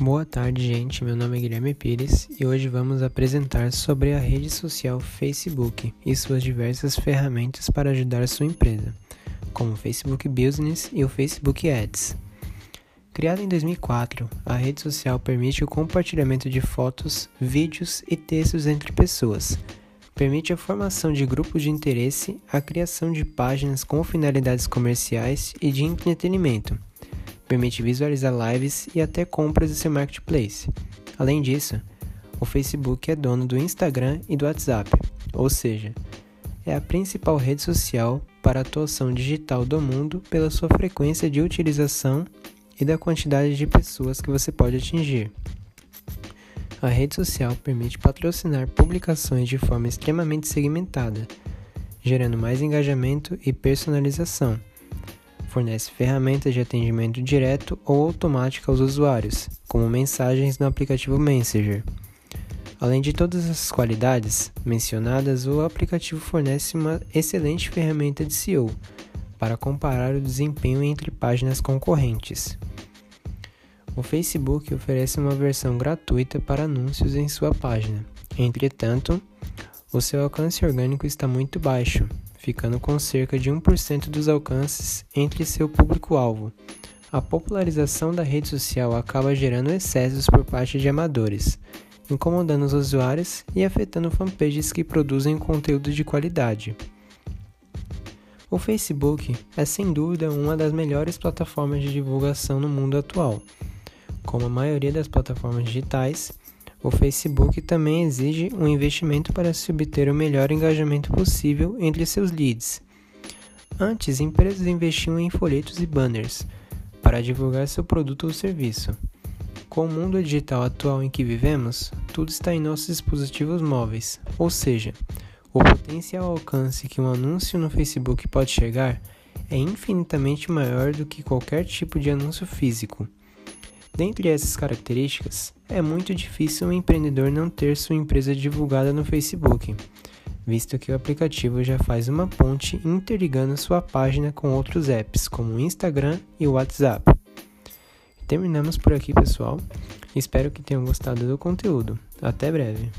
Boa tarde, gente. Meu nome é Guilherme Pires e hoje vamos apresentar sobre a rede social Facebook e suas diversas ferramentas para ajudar sua empresa, como o Facebook Business e o Facebook Ads. Criada em 2004, a rede social permite o compartilhamento de fotos, vídeos e textos entre pessoas. Permite a formação de grupos de interesse, a criação de páginas com finalidades comerciais e de entretenimento permite visualizar lives e até compras do seu marketplace. Além disso, o Facebook é dono do Instagram e do WhatsApp, ou seja, é a principal rede social para a atuação digital do mundo pela sua frequência de utilização e da quantidade de pessoas que você pode atingir. A rede social permite patrocinar publicações de forma extremamente segmentada, gerando mais engajamento e personalização fornece ferramentas de atendimento direto ou automático aos usuários, como mensagens no aplicativo Messenger. Além de todas essas qualidades mencionadas, o aplicativo fornece uma excelente ferramenta de SEO para comparar o desempenho entre páginas concorrentes. O Facebook oferece uma versão gratuita para anúncios em sua página. Entretanto, o seu alcance orgânico está muito baixo, ficando com cerca de 1% dos alcances entre seu público-alvo. A popularização da rede social acaba gerando excessos por parte de amadores, incomodando os usuários e afetando fanpages que produzem conteúdo de qualidade. O Facebook é sem dúvida uma das melhores plataformas de divulgação no mundo atual. Como a maioria das plataformas digitais, o Facebook também exige um investimento para se obter o melhor engajamento possível entre seus leads. Antes, empresas investiam em folhetos e banners para divulgar seu produto ou serviço. Com o mundo digital atual em que vivemos, tudo está em nossos dispositivos móveis, ou seja, o potencial alcance que um anúncio no Facebook pode chegar é infinitamente maior do que qualquer tipo de anúncio físico. Dentre essas características, é muito difícil um empreendedor não ter sua empresa divulgada no Facebook, visto que o aplicativo já faz uma ponte interligando sua página com outros apps, como Instagram e WhatsApp. Terminamos por aqui, pessoal. Espero que tenham gostado do conteúdo. Até breve!